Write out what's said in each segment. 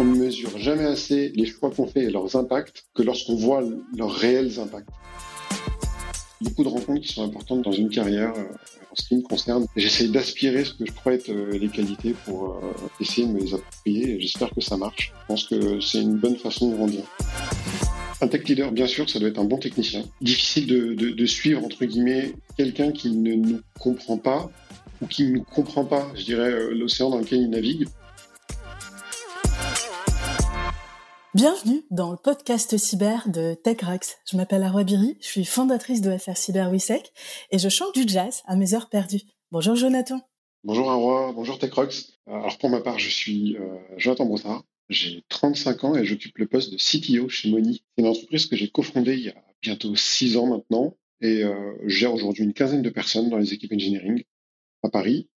On ne mesure jamais assez les choix qu'on fait et leurs impacts que lorsqu'on voit leurs réels impacts. Beaucoup de rencontres qui sont importantes dans une carrière euh, en ce qui me concerne. J'essaie d'aspirer ce que je crois être euh, les qualités pour euh, essayer de me les approprier j'espère que ça marche. Je pense que c'est une bonne façon de grandir. Un tech leader, bien sûr, ça doit être un bon technicien. Difficile de, de, de suivre, entre guillemets, quelqu'un qui ne nous comprend pas ou qui ne comprend pas, je dirais, l'océan dans lequel il navigue. Bienvenue dans le podcast cyber de TechRox. Je m'appelle Arwa Biri, je suis fondatrice de FR Cyber Wisec et je chante du jazz à mes heures perdues. Bonjour Jonathan. Bonjour Arwa, bonjour TechRox. Alors pour ma part, je suis euh, Jonathan Brossard, j'ai 35 ans et j'occupe le poste de CTO chez Moni. C'est une entreprise que j'ai cofondée il y a bientôt 6 ans maintenant et euh, gère aujourd'hui une quinzaine de personnes dans les équipes engineering à Paris.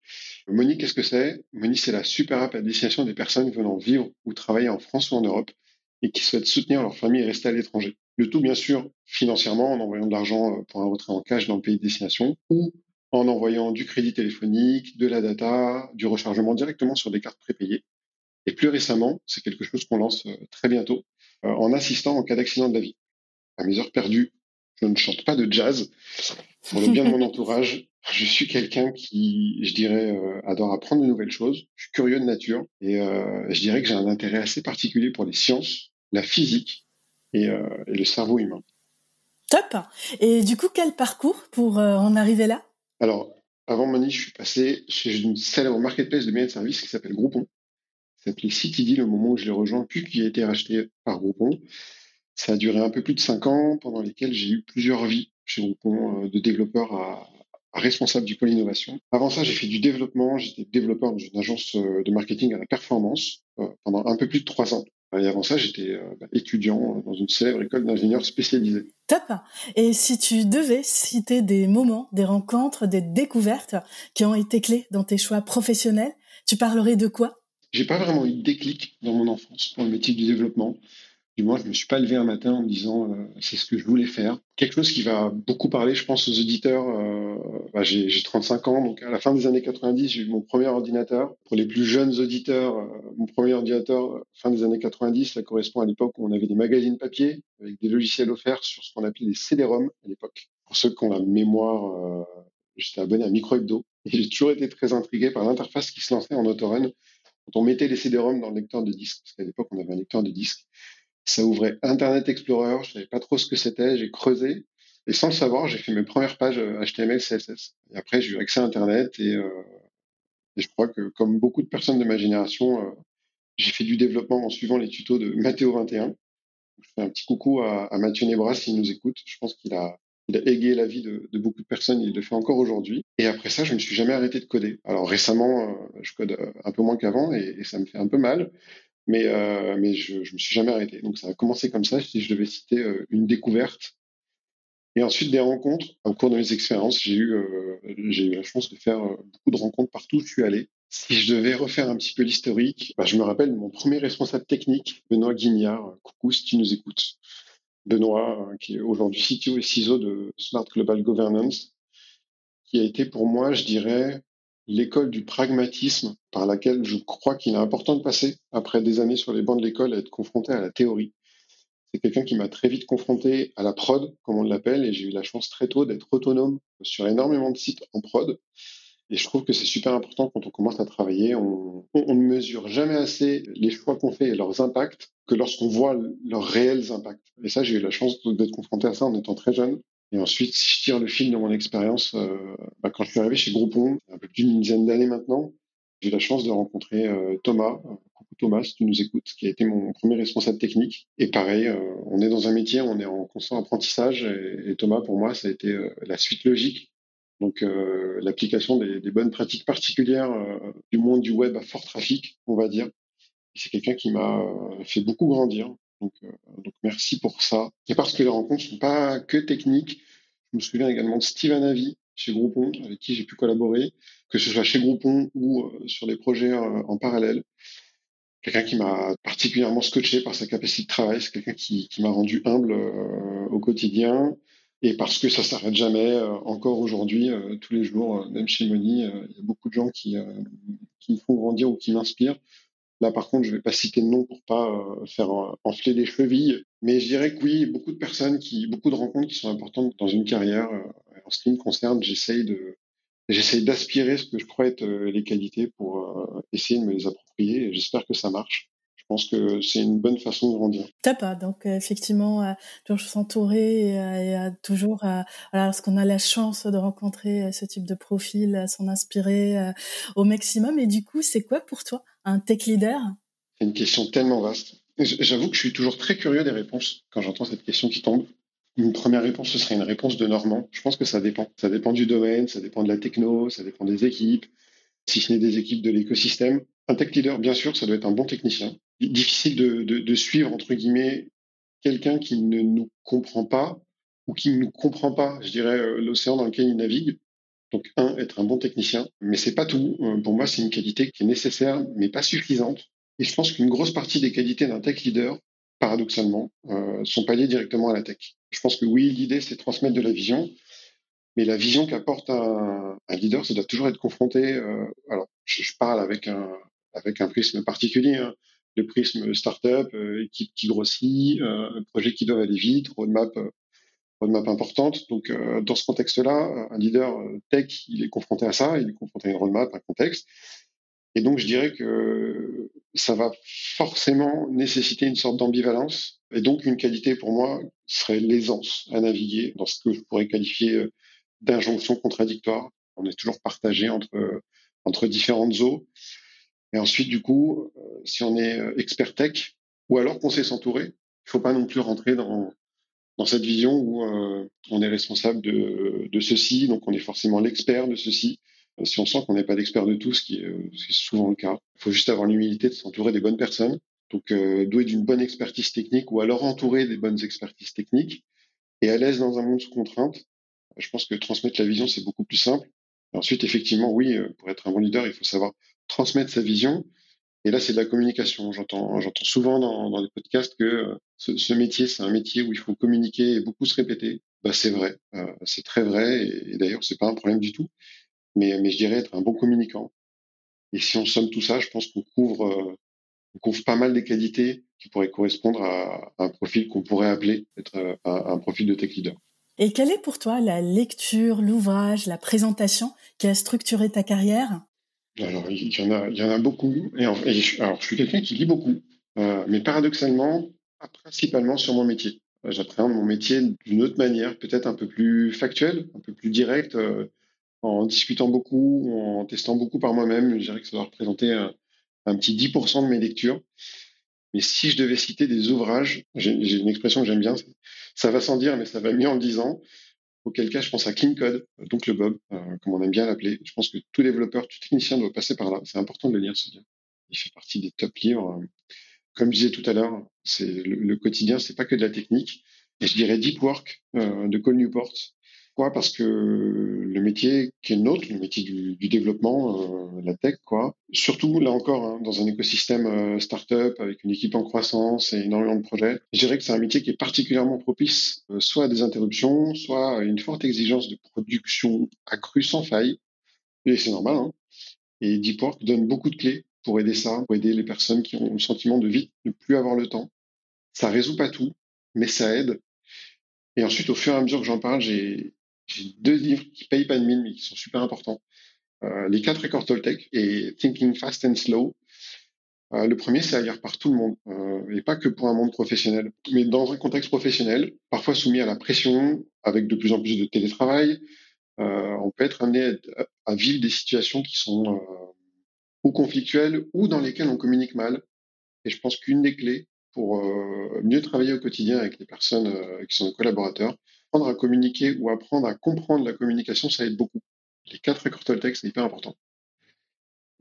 Moni, qu'est-ce que c'est? Moni, c'est la super app à destination des personnes venant vivre ou travailler en France ou en Europe et qui souhaitent soutenir leur famille et rester à l'étranger. Le tout, bien sûr, financièrement, en envoyant de l'argent euh, pour un retrait en cash dans le pays de destination ou en envoyant du crédit téléphonique, de la data, du rechargement directement sur des cartes prépayées. Et plus récemment, c'est quelque chose qu'on lance euh, très bientôt, euh, en assistant en cas d'accident de la vie. À mes heures perdues, je ne chante pas de jazz. Pour le bien de mon entourage, je suis quelqu'un qui, je dirais, adore apprendre de nouvelles choses. Je suis curieux de nature et je dirais que j'ai un intérêt assez particulier pour les sciences la physique euh, et, le cerveau humain. Top. Et du coup, quel parcours pour euh, en arriver là? Alors, avant Moni, je suis passé chez une célèbre marketplace de biens de services qui s'appelle Groupon. Ça s'appelait CityD le moment où je l'ai rejoint, puis qui a été racheté par Groupon. Ça a duré un peu plus de cinq ans, pendant lesquels j'ai eu plusieurs vies chez Groupon, euh, de développeur à, responsable du pôle innovation. Avant ça, j'ai fait du développement. J'étais développeur dans une agence de marketing à la performance pendant un peu plus de trois ans. Et avant ça, j'étais euh, bah, étudiant dans une célèbre école d'ingénieurs spécialisée. Top. Et si tu devais citer des moments, des rencontres, des découvertes qui ont été clés dans tes choix professionnels, tu parlerais de quoi? J'ai pas vraiment eu de déclic dans mon enfance pour le métier du développement. Moins, je me suis pas levé un matin en me disant euh, c'est ce que je voulais faire. Quelque chose qui va beaucoup parler, je pense, aux auditeurs. Euh, bah, j'ai 35 ans, donc à la fin des années 90, j'ai eu mon premier ordinateur. Pour les plus jeunes auditeurs, euh, mon premier ordinateur, fin des années 90, ça correspond à l'époque où on avait des magazines papier avec des logiciels offerts sur ce qu'on appelait les CD-ROM à l'époque. Pour ceux qui ont la mémoire, j'étais abonné à Microhebdo et j'ai toujours été très intrigué par l'interface qui se lançait en autorun quand on mettait les CD-ROM dans le lecteur de disque. Parce qu'à l'époque, on avait un lecteur de disque ça ouvrait Internet Explorer, je savais pas trop ce que c'était, j'ai creusé. Et sans le savoir, j'ai fait mes premières pages HTML, euh, CSS. Et après, j'ai eu accès à Internet et, euh, et, je crois que comme beaucoup de personnes de ma génération, euh, j'ai fait du développement en suivant les tutos de Mathéo 21. Je fais un petit coucou à, Mathieu Nebras s'il nous écoute. Je pense qu'il a, égayé la vie de, beaucoup de personnes il le fait encore aujourd'hui. Et après ça, je me suis jamais arrêté de coder. Alors récemment, je code un peu moins qu'avant et, ça me fait un peu mal mais, euh, mais je, je me suis jamais arrêté. Donc ça a commencé comme ça, si je devais citer euh, une découverte. Et ensuite des rencontres. Au cours de mes expériences, j'ai eu, euh, la chance de faire beaucoup de rencontres partout où je suis allé. Si je devais refaire un petit peu l'historique, bah, je me rappelle mon premier responsable technique, Benoît Guignard. Coucou si tu nous écoutes. Benoît, qui est aujourd'hui CTO et CISO de Smart Global Governance, qui a été pour moi, je dirais, l'école du pragmatisme par laquelle je crois qu'il est important de passer après des années sur les bancs de l'école à être confronté à la théorie. C'est quelqu'un qui m'a très vite confronté à la prod, comme on l'appelle, et j'ai eu la chance très tôt d'être autonome sur énormément de sites en prod. Et je trouve que c'est super important quand on commence à travailler. On, ne mesure jamais assez les choix qu'on fait et leurs impacts que lorsqu'on voit leurs réels impacts. Et ça, j'ai eu la chance d'être confronté à ça en étant très jeune. Et ensuite, si je tire le fil de mon expérience, euh, bah, quand je suis arrivé chez Groupon, un peu plus d'une dizaine d'années maintenant, j'ai eu la chance de rencontrer euh, Thomas. Euh, coucou Thomas, si tu nous écoutes, qui a été mon premier responsable technique. Et pareil, euh, on est dans un métier, on est en constant apprentissage. Et, Thomas, pour moi, ça a été la suite logique. Donc, l'application des, des, bonnes pratiques particulières du monde du web à fort trafic, on va dire. C'est quelqu'un qui m'a fait beaucoup grandir. Donc, euh, donc merci pour ça. Et parce que les rencontres sont pas que techniques, je me souviens également de Steven Avi chez Groupon, avec qui j'ai pu collaborer, que ce soit chez Groupon ou euh, sur des projets euh, en parallèle. Quelqu'un qui m'a particulièrement scotché par sa capacité de travail, c'est quelqu'un qui, m'a rendu humble au quotidien. Et parce que ça s'arrête jamais, encore aujourd'hui, tous les jours, même chez Moni, il y a beaucoup de gens qui, qui font grandir ou qui m'inspirent. Là, par contre, je ne vais pas citer de nom pour pas euh, faire enfler les chevilles, mais je dirais que oui, beaucoup de personnes beaucoup de rencontres qui sont importantes dans une carrière. en ce qui me concerne, j'essaye d'aspirer ce que je crois être les qualités pour essayer de me les approprier. J'espère que ça marche. Je pense que c'est une bonne façon de grandir. Top, donc euh, effectivement, euh, toujours s'entourer et, euh, toujours, lorsqu'on a la chance de rencontrer ce type de profil, s'en inspirer au maximum. Et du coup, c'est quoi pour toi un tech leader? C'est une question tellement vaste. J'avoue que je suis toujours très curieux des réponses quand j'entends cette question qui tombe. Une première réponse, ce serait une réponse de Normand. Je pense que ça dépend. Ça dépend du domaine, ça dépend de la techno, ça dépend des équipes, si ce n'est des équipes de l'écosystème. Un tech leader, bien sûr, ça doit être un bon technicien difficile de, de, suivre, entre guillemets, quelqu'un qui ne nous comprend pas ou qui ne nous comprend pas, je dirais, euh, l'océan dans lequel il navigue. Donc, un, être un bon technicien, mais c'est pas tout. Euh, pour moi, c'est une qualité qui est nécessaire, mais pas suffisante. Et je pense qu'une grosse partie des qualités d'un tech leader, paradoxalement, euh, sont pas liées directement à la tech. Je pense que oui, l'idée, c'est transmettre de la vision, mais la vision qu'apporte un, un, leader, ça doit toujours être confronté. Euh, alors, je, parle avec un avec un prisme particulier. Hein le prisme startup, euh, équipe qui grossit, projet qui doivent aller vite, roadmap, roadmap importante. Donc, dans ce contexte-là, un leader tech, il est confronté à ça, il est confronté à une roadmap, un contexte. Et donc, je dirais que ça va forcément nécessiter une sorte d'ambivalence. Et donc, une qualité pour moi serait l'aisance à naviguer dans ce que je pourrais qualifier d'injonction contradictoire. On est toujours partagé entre, entre différentes eaux. Et ensuite, du coup, euh, si on est euh, expert tech, ou alors qu'on sait s'entourer, il faut pas non plus rentrer dans, dans cette vision où euh, on est responsable de, ceci, donc on est forcément l'expert de ceci. si on sent qu'on n'est pas l'expert de tout, ce qui, est, ce qui est souvent le cas, il faut juste avoir l'humilité de s'entourer des bonnes personnes, donc doué d'une bonne expertise technique, ou alors entourer des bonnes expertises techniques, et à l'aise dans un monde sous contrainte. Je pense que transmettre la vision, c'est beaucoup plus simple. ensuite, effectivement, oui, pour être un bon leader, il faut savoir transmettre sa vision. Et là, c'est de la communication. J'entends, souvent dans, les podcasts que euh, ce, métier, c'est un métier où il faut communiquer et beaucoup se répéter. Bah, c'est vrai, euh, c'est très vrai. Et, d'ailleurs, c'est pas un problème du tout. Mais, je dirais être un bon communicant. Et si on somme tout ça, je pense qu'on couvre, euh, pas mal des qualités qui pourraient correspondre à, un profil qu'on pourrait appeler être un profil de tech leader. Et quelle est pour toi la lecture, l'ouvrage, la présentation qui a structuré ta carrière? Alors, il y en a, beaucoup. Et, alors, je suis quelqu'un qui lit beaucoup, euh, mais paradoxalement, principalement sur mon métier. Euh, j'appréhende mon métier d'une autre manière, peut-être un peu plus factuelle, un peu plus directe, euh, en discutant beaucoup, en testant beaucoup par moi-même. Je dirais que ça doit représenter un, un petit 10% de mes lectures. Mais si je devais citer des ouvrages, j'ai une expression que j'aime bien, ça va sans dire, mais ça va mieux en le disant. Auquel cas, je pense à Clean Code, donc le Bob, euh, comme on aime bien l'appeler. Je pense que tout développeur, tout technicien doit passer par là. C'est important de le lire, ce livre. Il fait partie des top livres. Comme je disais tout à l'heure, c'est le, le, quotidien, c'est pas que de la technique. Et je dirais Deep Work euh, de Cole Newport, Pourquoi? Parce que le métier qui est le nôtre, le métier du, du développement, euh, la tech, quoi. Surtout là encore, hein, dans un écosystème euh, startup avec une équipe en croissance et énormément de projets, je dirais que c'est un métier qui est particulièrement propice, euh, soit à des interruptions, soit à une forte exigence de production accrue sans faille. Et c'est normal. Hein. Et Deep Work donne beaucoup de clés pour aider ça, pour aider les personnes qui ont le sentiment de vite ne plus avoir le temps. Ça résout pas tout, mais ça aide. Et ensuite, au fur et à mesure que j'en parle, j'ai j'ai deux livres qui payent pas de mine, mais qui sont super importants. Euh, les quatre accords Toltec et Thinking Fast and Slow. Euh, le premier, c'est à lire par tout le monde, euh, et pas que pour un monde professionnel, mais dans un contexte professionnel, parfois soumis à la pression, avec de plus en plus de télétravail. On peut être amené à, vivre des situations qui sont ou conflictuelles ou dans lesquelles on communique mal. Et je pense qu'une des clés pour mieux travailler au quotidien avec les personnes qui sont nos collaborateurs, apprendre à communiquer ou apprendre à comprendre la communication, ça aide beaucoup. Les quatre accords Toltec, c'est hyper important.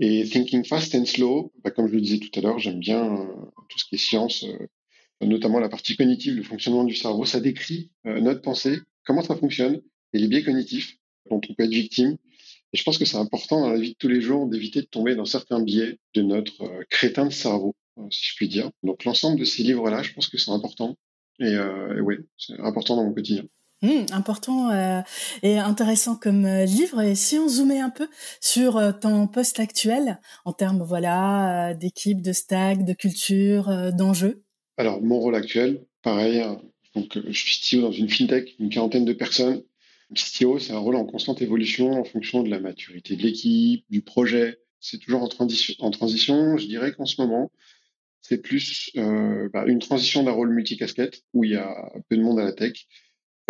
Et Thinking Fast and Slow, bah, comme je le disais tout à l'heure, j'aime bien euh, tout ce qui est science, euh, notamment la partie cognitive, le fonctionnement du cerveau. Ça décrit euh, notre pensée, comment ça fonctionne, et les biais cognitifs dont on peut être victime. Et je pense que c'est important dans la vie de tous les jours d'éviter de tomber dans certains biais de notre crétin de cerveau, si je puis dire. Donc l'ensemble de ces livres-là, je pense que c'est important. Et, et oui, c'est important dans mon quotidien. Mmh, important euh, et intéressant comme euh, livre. Et si on zoomait un peu sur euh, ton poste actuel en termes voilà d'équipe, de stack, de culture, d'enjeux? Alors mon rôle actuel, pareil. Hein. Donc je suis CTO dans une fintech, une quarantaine de personnes. CTO, c'est un rôle en constante évolution en fonction de la maturité de l'équipe, du projet. C'est toujours. En transition, je dirais qu'en ce moment, c'est plus bah, une transition d'un rôle multicasquette où il y a peu de monde à la tech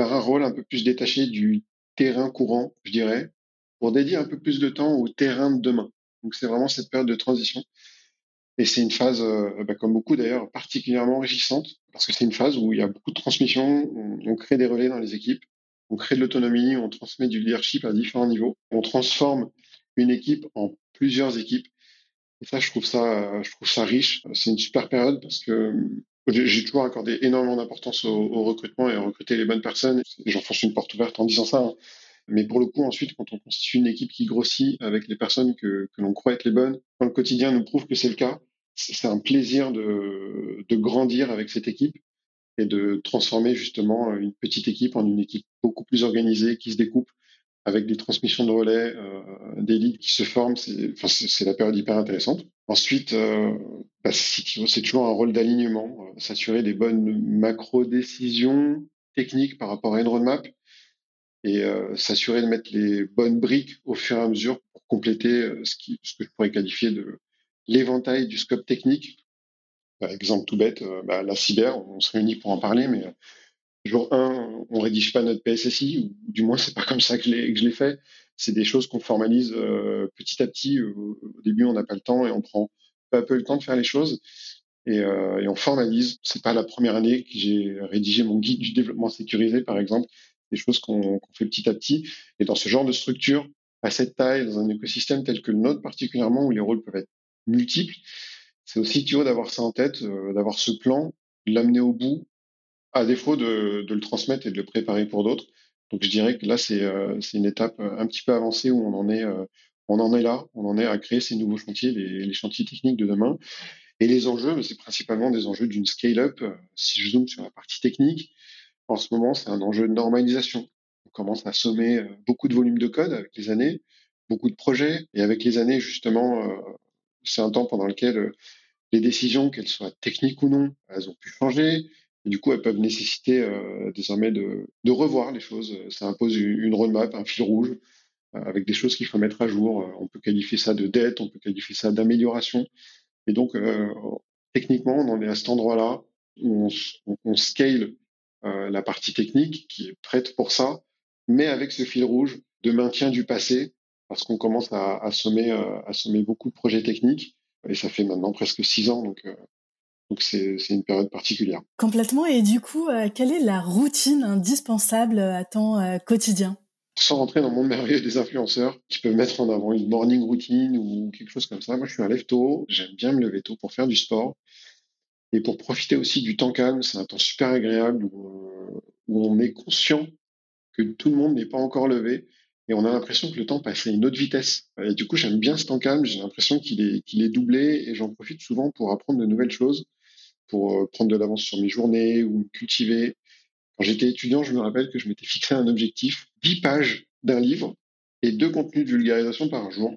par un rôle un peu plus détaché du terrain courant, je dirais, pour dédier un peu plus de temps au terrain de demain. Donc c'est vraiment cette période de transition. Et c'est une phase, euh, bah, comme beaucoup d'ailleurs, particulièrement enrichissante, parce que c'est une phase où il y a beaucoup de transmission, on, crée des relais dans les équipes, on crée de l'autonomie, on transmet du leadership à différents niveaux, on transforme une équipe en plusieurs équipes. Et ça, je trouve ça, je trouve ça riche. C'est une super période parce que j'ai toujours accordé énormément d'importance au, recrutement et à recruter les bonnes personnes. J'enfonce une porte ouverte en disant ça. Hein. Mais pour le coup, ensuite, quand on constitue une équipe qui grossit avec les personnes que, l'on croit être les bonnes, quand le quotidien nous prouve que c'est le cas, c'est un plaisir de grandir avec cette équipe et de transformer justement une petite équipe en une équipe beaucoup plus organisée qui se découpe avec des transmissions de relais, euh, des leads qui se forment. C'est la période hyper intéressante. Ensuite, euh, bah, c'est toujours un rôle d'alignement, euh, s'assurer des bonnes macro-décisions techniques par rapport à une roadmap et euh, s'assurer de mettre les bonnes briques au fur et à mesure pour compléter ce que je pourrais qualifier de l'éventail du scope technique. Par exemple tout bête, bah, la cyber, on se réunit pour en parler, mais jour 1, on rédige pas notre PSSI, ou du moins c'est pas comme ça que je l'ai fait c'est des choses qu'on formalise euh, petit à petit. Au, début, on n'a pas le temps et on prend peu à peu le temps de faire les choses. Et, euh, et on formalise. C'est pas la première année que j'ai rédigé mon guide du développement sécurisé, par exemple. Des choses qu'on fait petit à petit. Et dans ce genre de structure, à cette taille, dans un écosystème tel que le nôtre particulièrement, où les rôles peuvent être multiples, c'est aussi tu d'avoir ça en tête, euh, d'avoir ce plan, l'amener au bout, à défaut de, le transmettre et de le préparer pour d'autres. Donc je dirais que là, c'est euh, une étape euh, un petit peu avancée où on en est, euh, on en est là, on en est à créer ces nouveaux chantiers, les, les chantiers techniques de demain. Et les enjeux, c'est principalement des enjeux d'une scale-up. Si je zoome sur la partie technique, en ce moment, c'est un enjeu de normalisation. On commence à sommer beaucoup de volumes de code avec les années, beaucoup de projets. Et avec les années, justement, c'est un temps pendant lequel les décisions, qu'elles soient techniques ou non, elles ont pu changer. Du coup, elles peuvent nécessiter euh, désormais de, revoir les choses. Ça impose une roadmap, un fil rouge, euh, avec des choses qu'il faut mettre à jour. Euh, on peut qualifier ça de dette, on peut qualifier ça d'amélioration. Et donc, techniquement, on en est à cet endroit-là où on, on, scale la partie technique qui est prête pour ça, mais avec ce fil rouge de maintien du passé, parce qu'on commence à, à, sommer, à sommer beaucoup de projets techniques. Et ça fait maintenant presque six ans, donc donc c'est une période particulière. Complètement. Et du coup, euh, quelle est la routine indispensable à ton euh, quotidien? Sans rentrer dans le monde merveilleux des influenceurs qui peuvent mettre en avant une morning routine ou quelque chose comme ça. Moi, je suis un lève tôt. J'aime bien me lever tôt pour faire du sport et pour profiter aussi du temps calme. C'est un temps super agréable où, euh, où on est conscient que tout le monde n'est pas encore levé et on a l'impression que le temps passe à une autre vitesse. Et du coup, j'aime bien ce temps calme. J'ai l'impression qu'il est, qu'il est doublé et j'en profite souvent pour apprendre de nouvelles choses pour euh, prendre de l'avance sur mes journées ou me cultiver. Quand j'étais étudiant, je me rappelle que je m'étais fixé un objectif 10 pages d'un livre et deux contenus de vulgarisation par jour.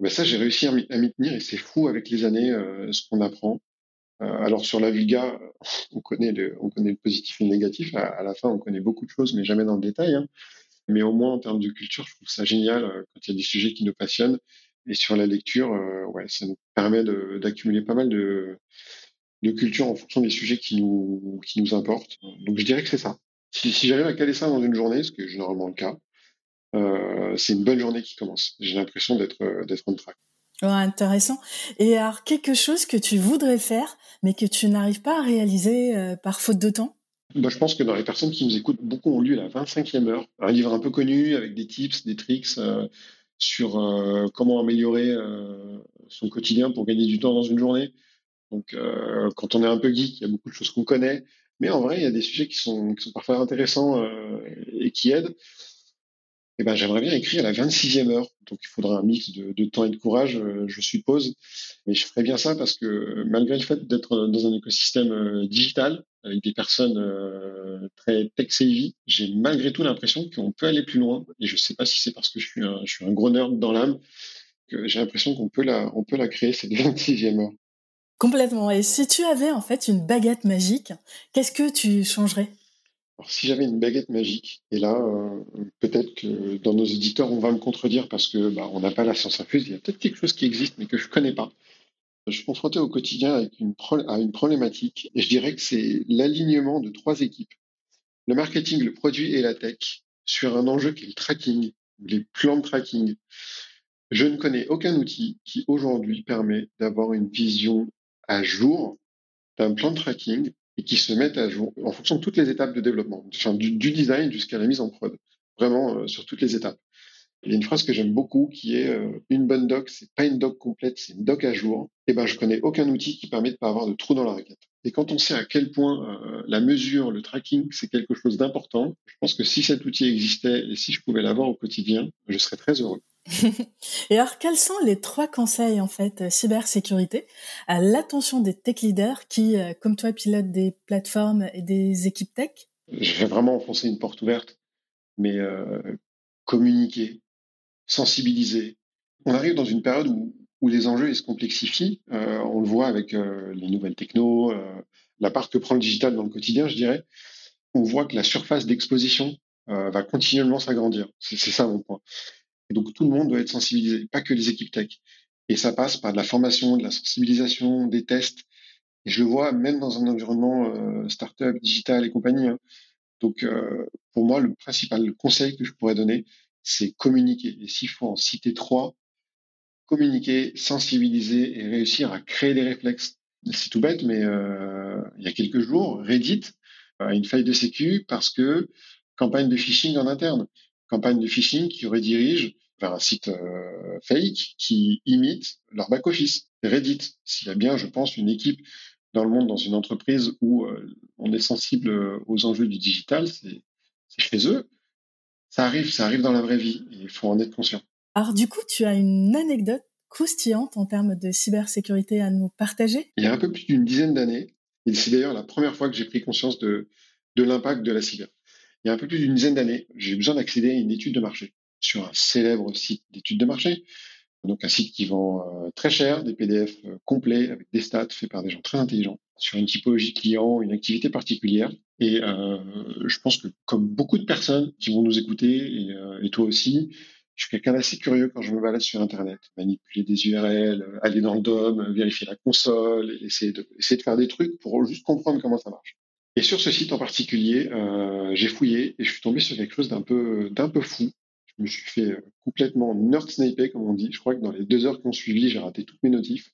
Ben ça, j'ai réussi à m'y tenir et c'est fou avec les années euh, ce qu'on apprend. Euh, alors sur la vulga, on connaît le, positif et le négatif. À, la fin, on connaît beaucoup de choses, mais jamais dans le détail. Hein. Mais au moins en termes de culture, je trouve ça génial quand il y a des sujets qui nous passionnent. Et sur la lecture, ouais, ça nous permet d'accumuler pas mal de, de culture en fonction des sujets qui nous, qui nous importent. Donc je dirais que c'est ça. Si, si j'arrive à caler ça dans une journée, ce qui est généralement le cas, euh, c'est une bonne journée qui commence. J'ai l'impression d'être euh, d'être on track. Ouais, intéressant. Et alors quelque chose que tu voudrais faire, mais que tu n'arrives pas à réaliser euh, par faute de temps? Bah, je pense que dans les personnes qui nous écoutent, beaucoup ont lu la 25e heure, un livre un peu connu avec des tips, des tricks euh, sur comment améliorer son quotidien pour gagner du temps dans une journée. Donc, euh, quand on est un peu geek, il y a beaucoup de choses qu'on connaît. Mais en vrai, il y a des sujets qui sont, parfois intéressants euh, et qui aident. eh ben, j'aimerais bien écrire à la 26e heure. Donc, il faudra un mix de, temps et de courage, euh, je suppose. Mais je ferais bien ça parce que malgré le fait d'être dans un écosystème digital, avec des personnes très tech-savvy, j'ai malgré tout l'impression qu'on peut aller plus loin. Et je sais pas si c'est parce que je suis un, je suis un gros nerd dans l'âme que j'ai l'impression qu'on peut la, peut la créer cette 26e heure. Complètement. Et si tu avais en fait une baguette magique, qu'est-ce que tu changerais? Alors, si j'avais une baguette magique, et là, euh, peut-être que dans nos éditeurs, on va me contredire parce que bah, on n'a pas la science infuse. Il y a peut-être quelque chose qui existe, mais que je connais pas. Je suis confronté au quotidien avec une à une problématique, et je dirais que c'est l'alignement de trois équipes le marketing, le produit et la tech sur un enjeu qui est le tracking, les plans de tracking. Je ne connais aucun outil qui aujourd'hui permet d'avoir une vision à jour d'un plan de tracking et qui se mettent à jour en fonction de toutes les étapes de développement, du, design jusqu'à la mise en prod, vraiment euh, sur toutes les étapes. Il y a une phrase que j'aime beaucoup qui est euh, une bonne doc, c'est pas une doc complète, c'est une doc à jour. Et eh ben je connais aucun outil qui permet de pas avoir de trou dans la raquette. Et quand on sait à quel point euh, la mesure, le tracking, c'est quelque chose d'important, je pense que si cet outil existait et si je pouvais l'avoir au quotidien, je serais très heureux. et alors, quels sont les trois conseils, en fait, cybersécurité à l'attention des tech leaders qui, euh, comme toi, pilotent des plateformes et des équipes tech? Je vais vraiment enfoncer une porte ouverte, mais euh, communiquer, sensibiliser. On arrive dans une période où, où les enjeux se complexifient. Euh, on le voit avec euh, les nouvelles techno, euh, la part que prend le digital dans le quotidien, je dirais. On voit que la surface d'exposition euh, va continuellement s'agrandir. C'est ça mon point. Donc tout le monde doit être sensibilisé, pas que les équipes tech. Et ça passe par de la formation, de la sensibilisation, des tests. Et je le vois même dans un environnement euh, startup, digital et compagnie. Hein. Donc euh, pour moi, le principal conseil que je pourrais donner, c'est communiquer. Et s'il faut en citer trois, communiquer, sensibiliser et réussir à créer des réflexes. C'est tout bête, mais euh, il y a quelques jours, Reddit a une faille de sécu parce que campagne de phishing en interne, campagne de phishing qui redirige vers un site euh, fake qui imite leur back-office. Reddit, s'il y a bien, je pense, une équipe dans le monde, dans une entreprise où euh, on est sensible aux enjeux du digital, c'est chez eux. Ça arrive, ça arrive dans la vraie vie et il faut en être conscient. Alors du coup, tu as une anecdote croustillante en termes de cybersécurité à nous partager? Il y a un peu plus d'une dizaine d'années, et c'est d'ailleurs la première fois que j'ai pris conscience de, de l'impact de la cyber. Il y a un peu plus d'une dizaine d'années, j'ai besoin d'accéder à une étude de marché sur un célèbre site d'études de marché. Donc un site qui vend euh, très cher, des PDF euh, complets avec des stats faits par des gens très intelligents sur une typologie client, une activité particulière. Et euh, je pense que comme beaucoup de personnes qui vont nous écouter, et, toi aussi, je suis quelqu'un d'assez curieux quand je me balade sur Internet, manipuler des URL, aller dans le DOM, vérifier la console, essayer de faire des trucs pour juste comprendre comment ça marche. Et sur ce site en particulier, euh, j'ai fouillé et je suis tombé sur quelque chose d'un peu, d'un peu fou je me suis fait euh, complètement nerd sniper, comme on dit. Je crois que dans les deux heures qui ont suivi, j'ai raté toutes mes notifs.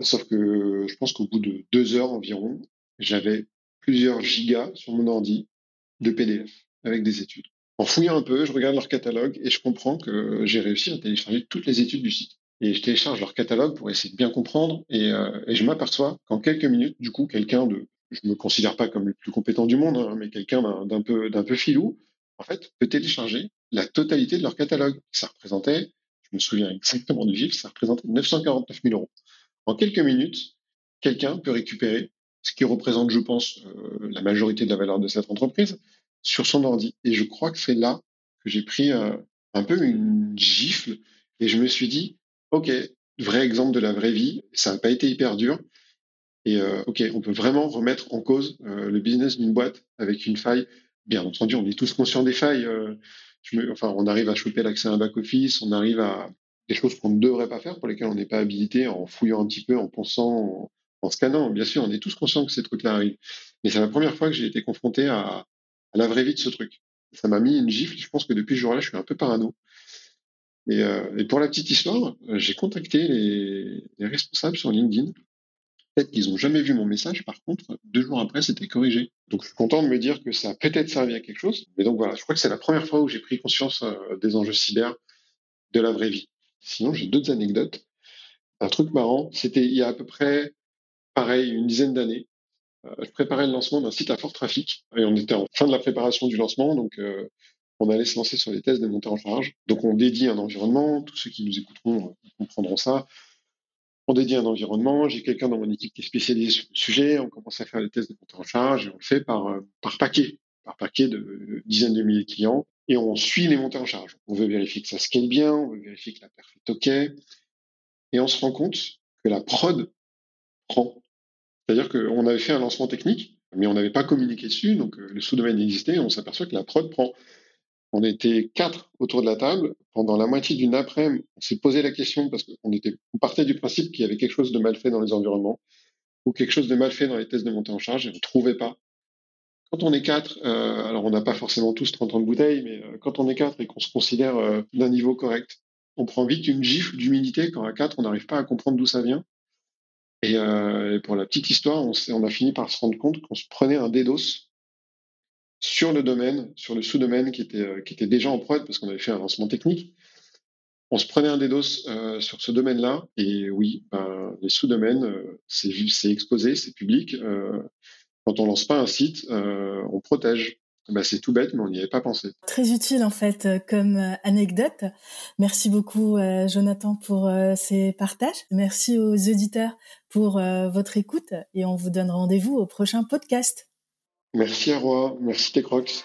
Sauf que je pense qu'au bout de deux heures environ, j'avais plusieurs gigas sur mon ordi de PDF avec des études. En fouillant un peu, je regarde leur catalogue et je comprends que j'ai réussi à télécharger toutes les études du site. Et je télécharge leur catalogue pour essayer de bien comprendre et, euh, et je m'aperçois qu'en quelques minutes, du coup, quelqu'un de, je me considère pas comme le plus compétent du monde, hein, mais quelqu'un d'un peu, d'un peu filou, en fait, peut télécharger la totalité de leur catalogue. Ça représentait, je me souviens exactement du chiffre, ça représentait 949 000 euros. En quelques minutes, quelqu'un peut récupérer ce qui représente, je pense, euh, la majorité de la valeur de cette entreprise sur son ordi. Et je crois que c'est là que j'ai pris un peu une gifle et je me suis dit, OK, vrai exemple de la vraie vie, ça n'a pas été hyper dur. Et euh, OK, on peut vraiment remettre en cause le business d'une boîte avec une faille bien entendu, on est tous conscients des failles. Euh, enfin, on arrive à choper l'accès à un back-office, on arrive à des choses qu'on ne devrait pas faire, pour lesquelles on n'est pas habilité, en fouillant un petit peu, en pensant, en, scannant. Bien sûr, on est tous conscients que ces trucs-là arrivent. Mais c'est la première fois que j'ai été confronté à, la vraie vie de ce truc. Ça m'a mis une gifle. Je pense que depuis ce jour-là, je suis un peu parano. Et, euh, et pour la petite histoire, j'ai contacté les, les responsables sur LinkedIn Peut-être qu'ils n'ont jamais vu mon message, par contre, deux jours après, c'était corrigé. Donc je suis content de me dire que ça a peut-être servi à quelque chose. Mais donc voilà, je crois que c'est la première fois où j'ai pris conscience euh, des enjeux cyber de la vraie vie. Sinon, j'ai d'autres anecdotes. Un truc marrant, c'était il y a à peu près, pareil, une dizaine d'années. Euh, je préparais le lancement d'un site à fort trafic et on était en fin de la préparation du lancement, donc euh, on allait se lancer sur les tests de montée en charge. Donc on dédie un environnement, tous ceux qui nous écouteront comprendront ça. On dédie un environnement, j'ai quelqu'un dans mon équipe qui est spécialisé sur le sujet, on commence à faire les tests de montée en charge et on le fait par, par paquet, par paquet de dizaines de milliers de clients et on suit les montées en charge. On veut vérifier que ça scale bien, on veut vérifier que la perf est OK et on se rend compte que la prod prend. C'est-à-dire qu'on avait fait un lancement technique, mais on n'avait pas communiqué dessus, donc euh, le sous-domaine existait, et on s'aperçoit que la prod prend. On était quatre autour de la table. Pendant la moitié d'une après-midi, on s'est posé la question parce qu'on était, on partait du principe qu'il y avait quelque chose de mal fait dans les environnements ou quelque chose de mal fait dans les tests de montée en charge et on ne trouvait pas. Quand on est quatre, euh, alors on n'a pas forcément tous 30 ans de bouteille, mais euh, quand on est quatre et qu'on se considère d'un niveau correct, on prend vite une gifle d'humilité quand à quatre, on n'arrive pas à comprendre d'où ça vient. Euh, et, pour la petite histoire, on, on, a fini par se rendre compte qu'on se prenait un DDoS sur le domaine, sur le sous-domaine qui était, euh, qui était déjà en prod parce qu'on avait fait un lancement technique. On se prenait un DDoS euh, sur ce domaine-là. Et oui, ben, les sous-domaines, euh, c'est exposé, c'est public. Quand on lance pas un site, on protège. Bah, c'est tout bête, mais on n'y avait pas pensé. Très utile en fait comme anecdote. Merci beaucoup Jonathan pour ces partages. Merci aux auditeurs pour votre écoute et on vous donne rendez-vous au prochain podcast. Merci à Roi, merci Techrox.